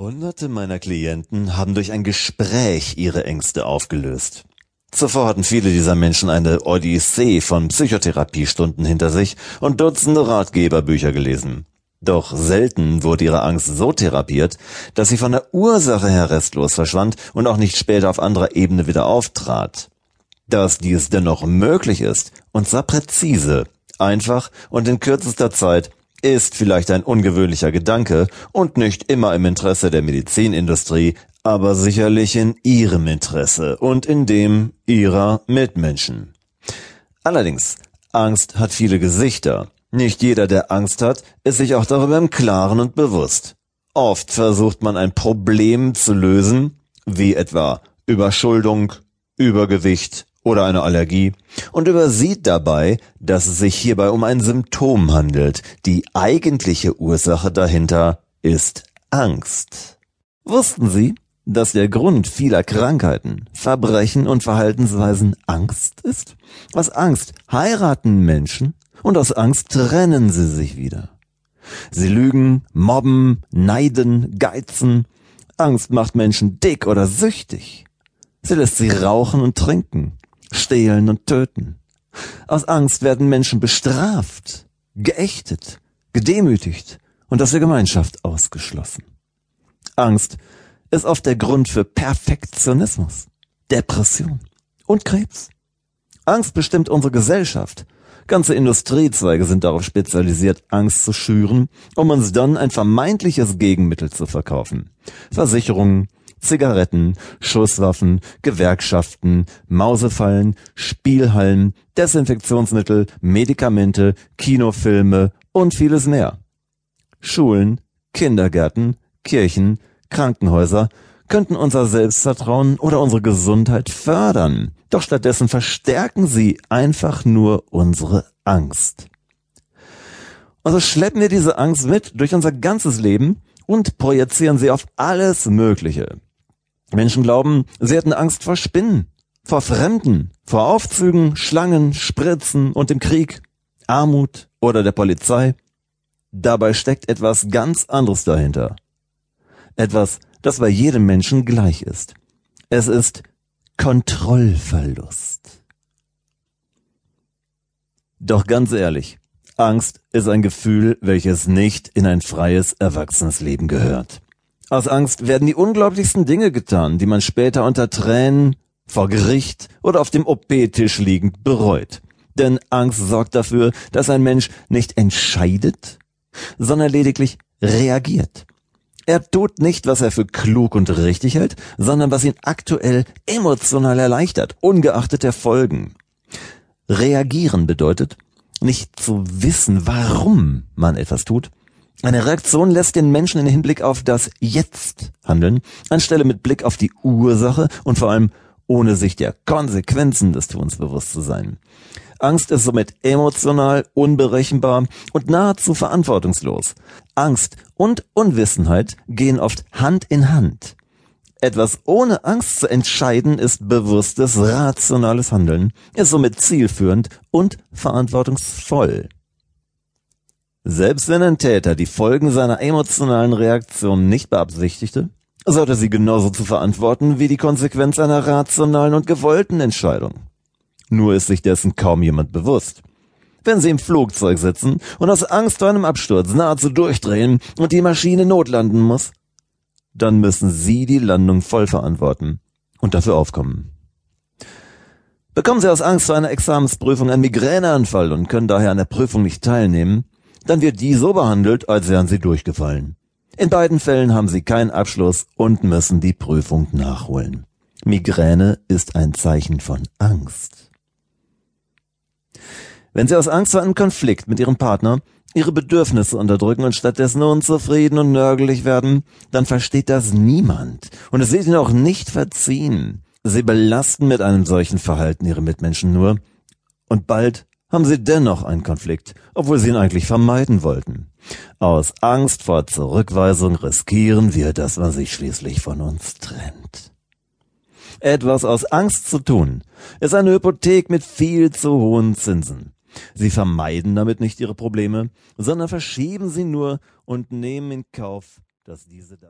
Hunderte meiner Klienten haben durch ein Gespräch ihre Ängste aufgelöst. Zuvor hatten viele dieser Menschen eine Odyssee von Psychotherapiestunden hinter sich und Dutzende Ratgeberbücher gelesen. Doch selten wurde ihre Angst so therapiert, dass sie von der Ursache her restlos verschwand und auch nicht später auf anderer Ebene wieder auftrat. Dass dies dennoch möglich ist, und zwar präzise, einfach und in kürzester Zeit, ist vielleicht ein ungewöhnlicher Gedanke und nicht immer im Interesse der Medizinindustrie, aber sicherlich in ihrem Interesse und in dem ihrer Mitmenschen. Allerdings, Angst hat viele Gesichter. Nicht jeder, der Angst hat, ist sich auch darüber im Klaren und bewusst. Oft versucht man ein Problem zu lösen, wie etwa Überschuldung, Übergewicht oder eine Allergie und übersieht dabei, dass es sich hierbei um ein Symptom handelt. Die eigentliche Ursache dahinter ist Angst. Wussten Sie, dass der Grund vieler Krankheiten, Verbrechen und Verhaltensweisen Angst ist? Aus Angst heiraten Menschen und aus Angst trennen sie sich wieder. Sie lügen, mobben, neiden, geizen. Angst macht Menschen dick oder süchtig. Sie lässt sie rauchen und trinken stehlen und töten. Aus Angst werden Menschen bestraft, geächtet, gedemütigt und aus der Gemeinschaft ausgeschlossen. Angst ist oft der Grund für Perfektionismus, Depression und Krebs. Angst bestimmt unsere Gesellschaft. Ganze Industriezweige sind darauf spezialisiert, Angst zu schüren, um uns dann ein vermeintliches Gegenmittel zu verkaufen. Versicherungen, Zigaretten, Schusswaffen, Gewerkschaften, Mausefallen, Spielhallen, Desinfektionsmittel, Medikamente, Kinofilme und vieles mehr. Schulen, Kindergärten, Kirchen, Krankenhäuser könnten unser Selbstvertrauen oder unsere Gesundheit fördern, doch stattdessen verstärken sie einfach nur unsere Angst. Also schleppen wir diese Angst mit durch unser ganzes Leben und projizieren sie auf alles Mögliche. Menschen glauben, sie hätten Angst vor Spinnen, vor Fremden, vor Aufzügen, Schlangen, Spritzen und dem Krieg, Armut oder der Polizei. Dabei steckt etwas ganz anderes dahinter. Etwas, das bei jedem Menschen gleich ist. Es ist Kontrollverlust. Doch ganz ehrlich, Angst ist ein Gefühl, welches nicht in ein freies, erwachsenes Leben gehört. Aus Angst werden die unglaublichsten Dinge getan, die man später unter Tränen, vor Gericht oder auf dem OP-Tisch liegend bereut. Denn Angst sorgt dafür, dass ein Mensch nicht entscheidet, sondern lediglich reagiert. Er tut nicht, was er für klug und richtig hält, sondern was ihn aktuell emotional erleichtert, ungeachtet der Folgen. Reagieren bedeutet, nicht zu wissen, warum man etwas tut, eine Reaktion lässt den Menschen in Hinblick auf das Jetzt handeln, anstelle mit Blick auf die Ursache und vor allem ohne sich der Konsequenzen des Tuns bewusst zu sein. Angst ist somit emotional, unberechenbar und nahezu verantwortungslos. Angst und Unwissenheit gehen oft Hand in Hand. Etwas ohne Angst zu entscheiden ist bewusstes, rationales Handeln, ist somit zielführend und verantwortungsvoll. Selbst wenn ein Täter die Folgen seiner emotionalen Reaktion nicht beabsichtigte, sollte sie genauso zu verantworten wie die Konsequenz einer rationalen und gewollten Entscheidung. Nur ist sich dessen kaum jemand bewusst. Wenn Sie im Flugzeug sitzen und aus Angst vor einem Absturz nahezu durchdrehen und die Maschine notlanden muss, dann müssen Sie die Landung voll verantworten und dafür aufkommen. Bekommen Sie aus Angst vor einer Examensprüfung einen Migräneanfall und können daher an der Prüfung nicht teilnehmen, dann wird die so behandelt, als wären sie durchgefallen. In beiden Fällen haben sie keinen Abschluss und müssen die Prüfung nachholen. Migräne ist ein Zeichen von Angst. Wenn Sie aus Angst vor einem Konflikt mit Ihrem Partner Ihre Bedürfnisse unterdrücken und stattdessen unzufrieden und nörgelig werden, dann versteht das niemand und es wird Ihnen auch nicht verziehen. Sie belasten mit einem solchen Verhalten Ihre Mitmenschen nur und bald haben sie dennoch einen Konflikt, obwohl sie ihn eigentlich vermeiden wollten. Aus Angst vor Zurückweisung riskieren wir, dass man sich schließlich von uns trennt. Etwas aus Angst zu tun, ist eine Hypothek mit viel zu hohen Zinsen. Sie vermeiden damit nicht ihre Probleme, sondern verschieben sie nur und nehmen in Kauf, dass diese